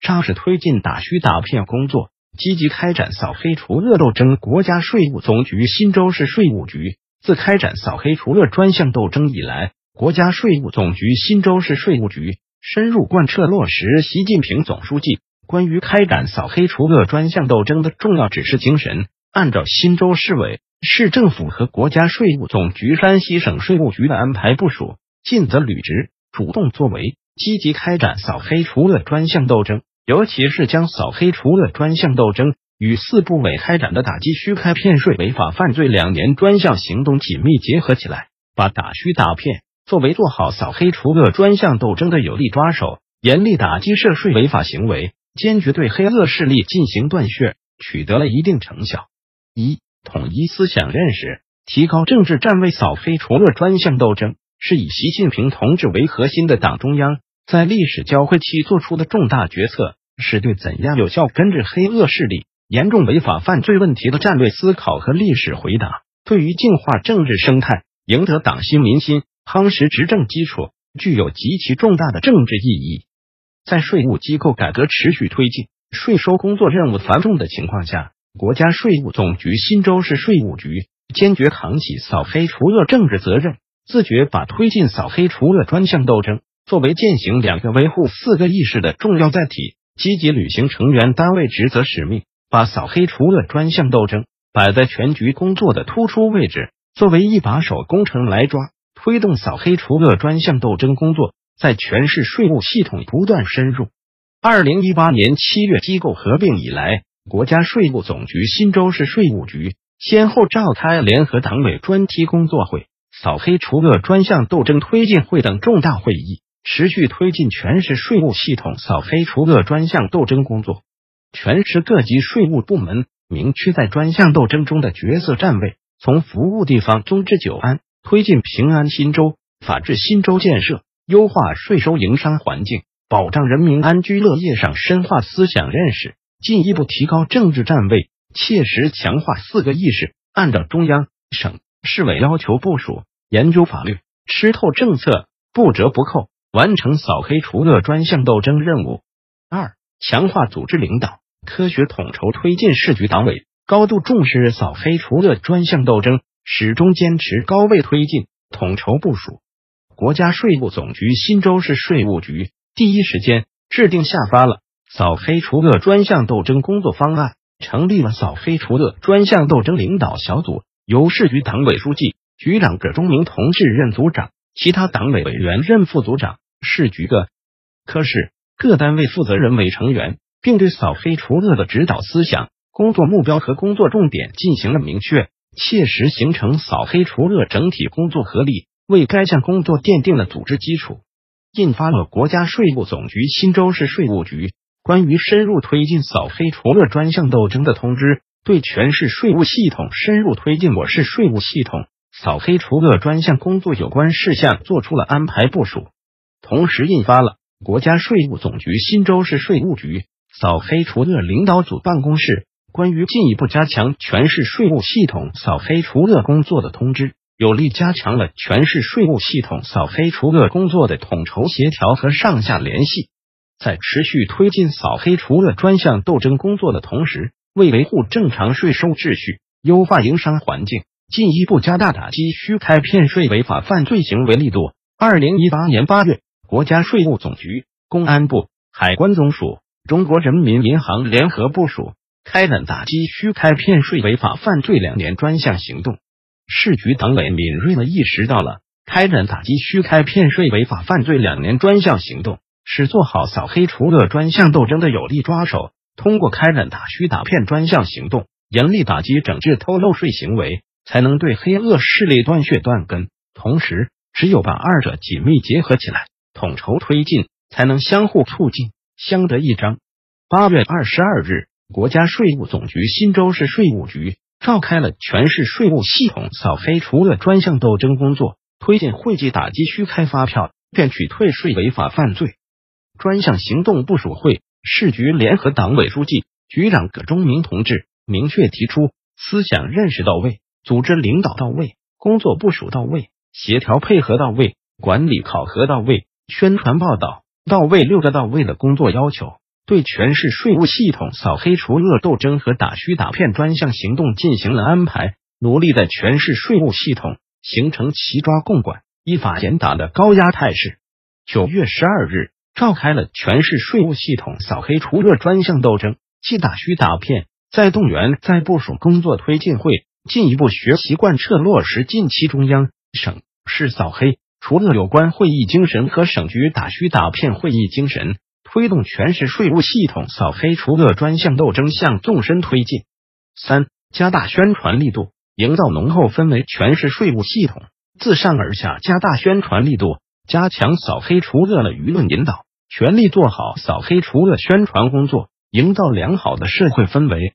扎实推进打虚打骗工作，积极开展扫黑除恶斗争。国家税务总局新州市税务局自开展扫黑除恶专项斗争以来，国家税务总局新州市税务局深入贯彻落实习近平总书记关于开展扫黑除恶专项斗争的重要指示精神，按照新州市委、市政府和国家税务总局山西省税务局的安排部署，尽责履职，主动作为，积极开展扫黑除恶专项斗争。尤其是将扫黑除恶专项斗争与四部委开展的打击虚开骗税违法犯罪两年专项行动紧密结合起来，把打虚打骗作为做好扫黑除恶专项斗争的有力抓手，严厉打击涉税违法行为，坚决对黑恶势力进行断血，取得了一定成效。一、统一思想认识，提高政治站位。扫黑除恶专项斗争是以习近平同志为核心的党中央在历史交汇期做出的重大决策。是对怎样有效根治黑恶势力、严重违法犯罪问题的战略思考和历史回答，对于净化政治生态、赢得党心民心、夯实执政基础，具有极其重大的政治意义。在税务机构改革持续推进、税收工作任务繁重的情况下，国家税务总局新州市税务局坚决扛起扫黑除恶政治责任，自觉把推进扫黑除恶专项斗争作为践行两个维护、四个意识的重要载体。积极履行成员单位职责使命，把扫黑除恶专项斗争摆在全局工作的突出位置，作为一把手工程来抓，推动扫黑除恶专项斗争工作在全市税务系统不断深入。二零一八年七月机构合并以来，国家税务总局新州市税务局先后召开联合党委专题工作会、扫黑除恶专项斗争推进会等重大会议。持续推进全市税务系统扫黑除恶专项斗争工作，全市各级税务部门明确在专项斗争中的角色站位，从服务地方宗旨久安，推进平安新州、法治新州建设，优化税收营商环境，保障人民安居乐业上深化思想认识，进一步提高政治站位，切实强化四个意识，按照中央、省、市委要求部署，研究法律，吃透政策，不折不扣。完成扫黑除恶专项斗争任务。二、强化组织领导，科学统筹推进市局党委高度重视扫黑除恶专项斗争，始终坚持高位推进、统筹部署。国家税务总局新州市税务局第一时间制定下发了扫黑除恶专项斗争工作方案，成立了扫黑除恶专项斗争领导小组，由市局党委书记、局长葛忠明同志任组长。其他党委委员任副组长、市局各科室各单位负责人为成员，并对扫黑除恶的指导思想、工作目标和工作重点进行了明确，切实形成扫黑除恶整体工作合力，为该项工作奠定了组织基础。印发了国家税务总局新州市税务局关于深入推进扫黑除恶专项斗争的通知，对全市税务系统深入推进我市税务系统。扫黑除恶专项工作有关事项作出了安排部署，同时印发了国家税务总局新州市税务局扫黑除恶领导组办公室关于进一步加强全市税务系统扫黑除恶工作的通知，有力加强了全市税务系统扫黑除恶工作的统筹协调和上下联系。在持续推进扫黑除恶专项斗争工作的同时，为维护正常税收秩序，优化营商环境。进一步加大打击虚开骗税违法犯罪行为力度。二零一八年八月，国家税务总局、公安部、海关总署、中国人民银行联合部署，开展打击虚开骗税违法犯罪两年专项行动。市局党委敏锐地意识到了，开展打击虚开骗税违法犯罪两年专项行动是做好扫黑除恶专项斗争的有力抓手。通过开展打虚打骗专项行动，严厉打击整治偷漏税行为。才能对黑恶势力断血断根，同时，只有把二者紧密结合起来，统筹推进，才能相互促进，相得益彰，八月二十二日，国家税务总局新州市税务局召开了全市税务系统扫黑除恶专项斗争工作，推进会计打击虚开发票、骗取退税违法犯罪专项行动部署会。市局联合党委书记、局长葛忠明同志明确提出：思想认识到位，组织领导到位，工作部署到位，协调配合到位，管理考核到位，宣传报道到位，六个到位的工作要求，对全市税务系统扫黑除恶斗争和打虚打骗专项行动进行了安排，努力在全市税务系统形成齐抓共管、依法严打的高压态势。九月十二日。召开了全市税务系统扫黑除恶专项斗争既打虚打骗再动员再部署工作推进会，进一步学习贯彻落实近期中央、省市扫黑除恶有关会议精神和省局打虚打骗会议精神，推动全市税务系统扫黑除恶专项斗争向纵深推进。三、加大宣传力度，营造浓厚氛围。全市税务系统自上而下加大宣传力度，加强扫黑除恶的舆论引导。全力做好扫黑除恶宣传工作，营造良好的社会氛围。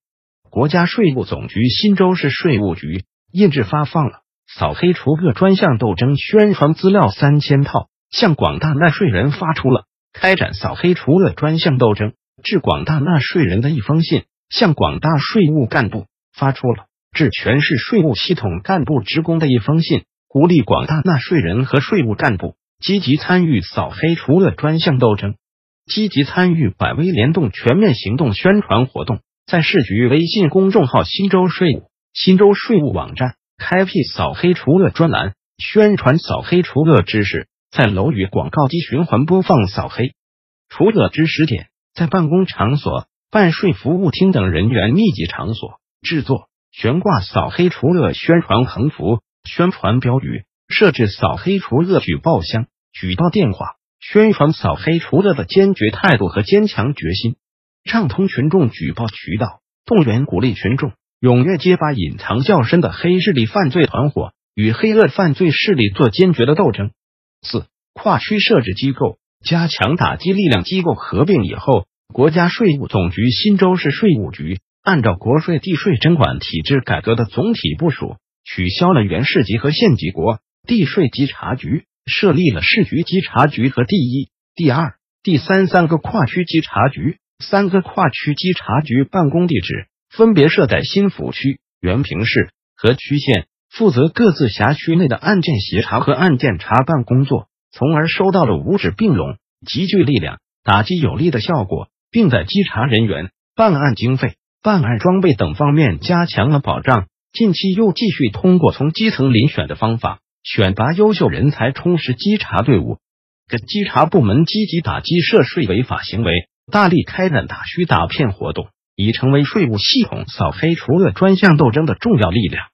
国家税务总局新州市税务局印制发放了扫黑除恶专项斗争宣传资料三千套，向广大纳税人发出了开展扫黑除恶专项斗争致广大纳税人的一封信，向广大税务干部发出了致全市税务系统干部职工的一封信，鼓励广大纳税人和税务干部。积极参与扫黑除恶专项斗争，积极参与百威联动全面行动宣传活动，在市局微信公众号“新州税务”、新州税务网站开辟扫黑除恶专栏，宣传扫黑除恶知识；在楼宇广告机循环播放扫黑除恶知识点；在办公场所、办税服务厅等人员密集场所制作、悬挂扫黑除恶宣传横幅、宣传标语，设置扫黑除恶举报箱。举报电话，宣传扫黑除恶的坚决态度和坚强决心，畅通群众举报渠道，动员鼓励群众踊跃揭发隐藏较深的黑势力犯罪团伙，与黑恶犯罪势力做坚决的斗争。四、跨区设置机构，加强打击力量。机构合并以后，国家税务总局新州市税务局按照国税地税征管体制改革的总体部署，取消了原市级和县级国地税稽查局。设立了市局稽查局和第一、第二、第三三个跨区稽查局，三个跨区稽查局办公地址分别设在新抚区、原平市和区县，负责各自辖区内的案件协查和案件查办工作，从而收到了五指并拢、集聚力量、打击有力的效果，并在稽查人员、办案经费、办案装备等方面加强了保障。近期又继续通过从基层遴选的方法。选拔优秀人才，充实稽查队伍，各稽查部门积极打击涉税违法行为，大力开展打虚打骗活动，已成为税务系统扫黑除恶专项斗争的重要力量。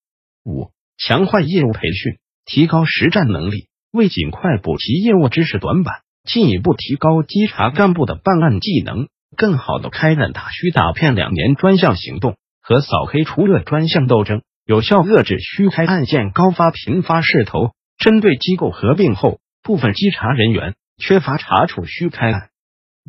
五、强化业务培训，提高实战能力，为尽快补齐业务知识短板，进一步提高稽查干部的办案技能，更好的开展打虚打骗两年专项行动和扫黑除恶专项斗争。有效遏制虚开案件高发频发势头。针对机构合并后部分稽查人员缺乏查处虚开案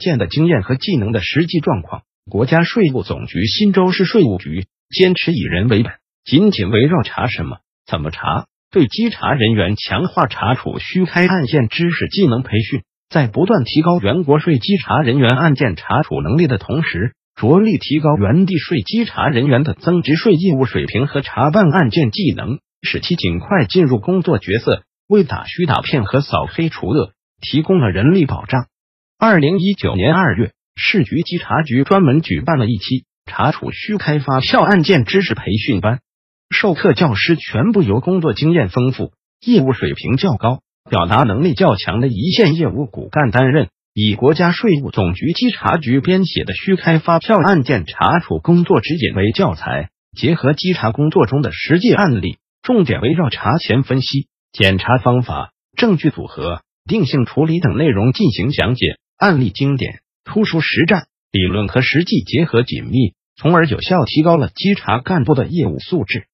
件的经验和技能的实际状况，国家税务总局新州市税务局坚持以人为本，紧紧围绕查什么、怎么查，对稽查人员强化查处虚开案件知识技能培训，在不断提高原国税稽查人员案件查处能力的同时。着力提高原地税稽查人员的增值税业务水平和查办案件技能，使其尽快进入工作角色，为打虚打骗和扫黑除恶提供了人力保障。二零一九年二月，市局稽查局专门举办了一期查处虚开发票案件知识培训班，授课教师全部由工作经验丰富、业务水平较高、表达能力较强的一线业务骨干担任。以国家税务总局稽查局编写的虚开发票案件查处工作指引为教材，结合稽查工作中的实际案例，重点围绕查前分析、检查方法、证据组合、定性处理等内容进行讲解，案例经典突出实战，理论和实际结合紧密，从而有效提高了稽查干部的业务素质。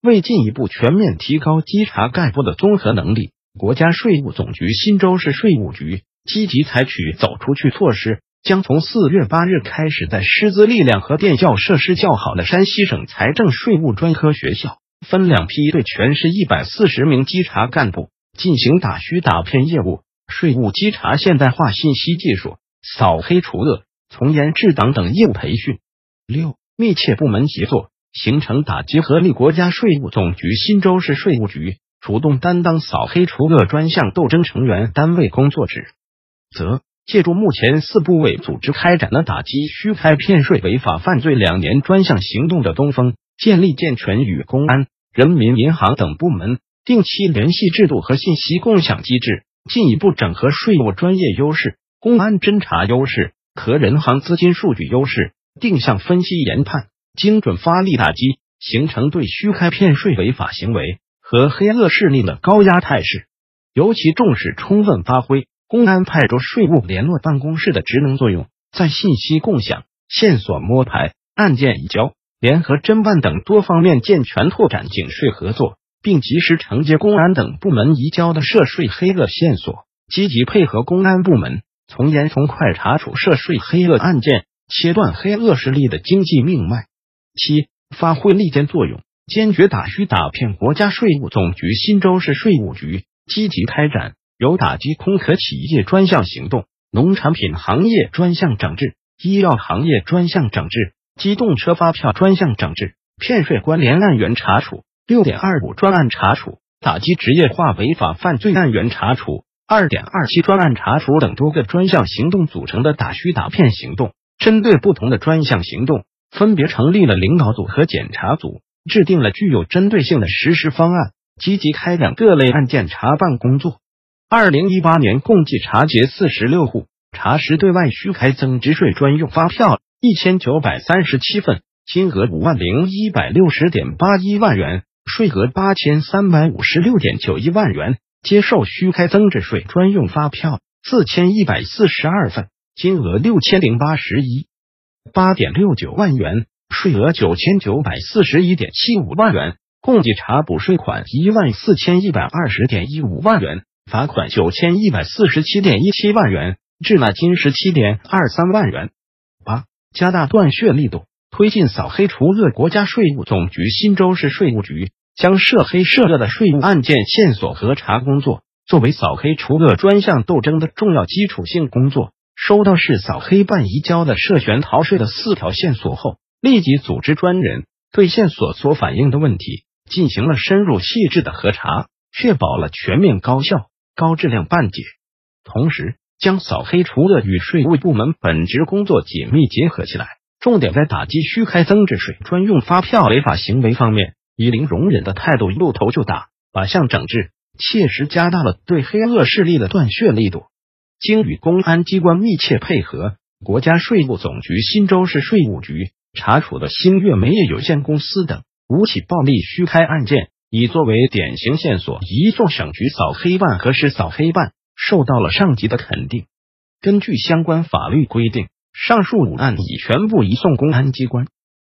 为进一步全面提高稽查干部的综合能力，国家税务总局新州市税务局。积极采取走出去措施，将从四月八日开始，在师资力量和电教设施较好的山西省财政税务专科学校，分两批对全市一百四十名稽查干部进行打虚打骗业务、税务稽查现代化信息技术、扫黑除恶、从严治党等业务培训。六、密切部门协作，形成打击合力。国家税务总局忻州市税务局主动担当扫黑除恶专项斗争成员单位工作职责。借助目前四部委组织开展的打击虚开骗税违法犯罪两年专项行动的东风，建立健全与公安、人民银行等部门定期联系制度和信息共享机制，进一步整合税务专业优势、公安侦查优势和人行资金数据优势，定向分析研判，精准发力打击，形成对虚开骗税违法行为和黑恶势力的高压态势。尤其重视充分发挥。公安派出税务联络办公室的职能作用，在信息共享、线索摸排、案件移交、联合侦办等多方面健全拓展警税合作，并及时承接公安等部门移交的涉税黑恶线索，积极配合公安部门从严从快查处涉税黑恶案件，切断黑恶势力的经济命脉。七、发挥利剑作用，坚决打虚打骗。国家税务总局忻州市税务局积极开展。有打击空壳企业专项行动、农产品行业专项整治、医药行业专项整治、机动车发票专项整治、骗税关联案源查处、六点二五专案查处、打击职业化违法犯罪案源查处、二点二七专案查处等多个专项行动组成的打虚打骗行动，针对不同的专项行动，分别成立了领导组和检查组，制定了具有针对性的实施方案，积极开展各类案件查办工作。二零一八年共计查结四十六户，查实对外虚开增值税专用发票一千九百三十七份，金额五万零一百六十点八一万元，税额八千三百五十六点九一万元；接受虚开增值税专用发票四千一百四十二份，金额六千零八十一八点六九万元，税额九千九百四十一点七五万元，共计查补税款一万四千一百二十点一五万元。罚款九千一百四十七点一七万元，滞纳金十七点二三万元。八、加大断血力度，推进扫黑除恶。国家税务总局忻州市税务局将涉黑涉恶的税务案件线索核查工作作为扫黑除恶专项斗争的重要基础性工作。收到市扫黑办移交的涉嫌逃税的四条线索后，立即组织专人对线索所反映的问题进行了深入细致的核查，确保了全面高效。高质量办结，同时将扫黑除恶与税务部门本职工作紧密结合起来，重点在打击虚开增值税专用发票违法行为方面，以零容忍的态度露头就打，靶向整治，切实加大了对黑恶势力的断血力度。经与公安机关密切配合，国家税务总局忻州市税务局查处的星月煤业有限公司等五起暴力虚开案件。已作为典型线索移送省局扫黑办和市扫黑办，受到了上级的肯定。根据相关法律规定，上述五案已全部移送公安机关。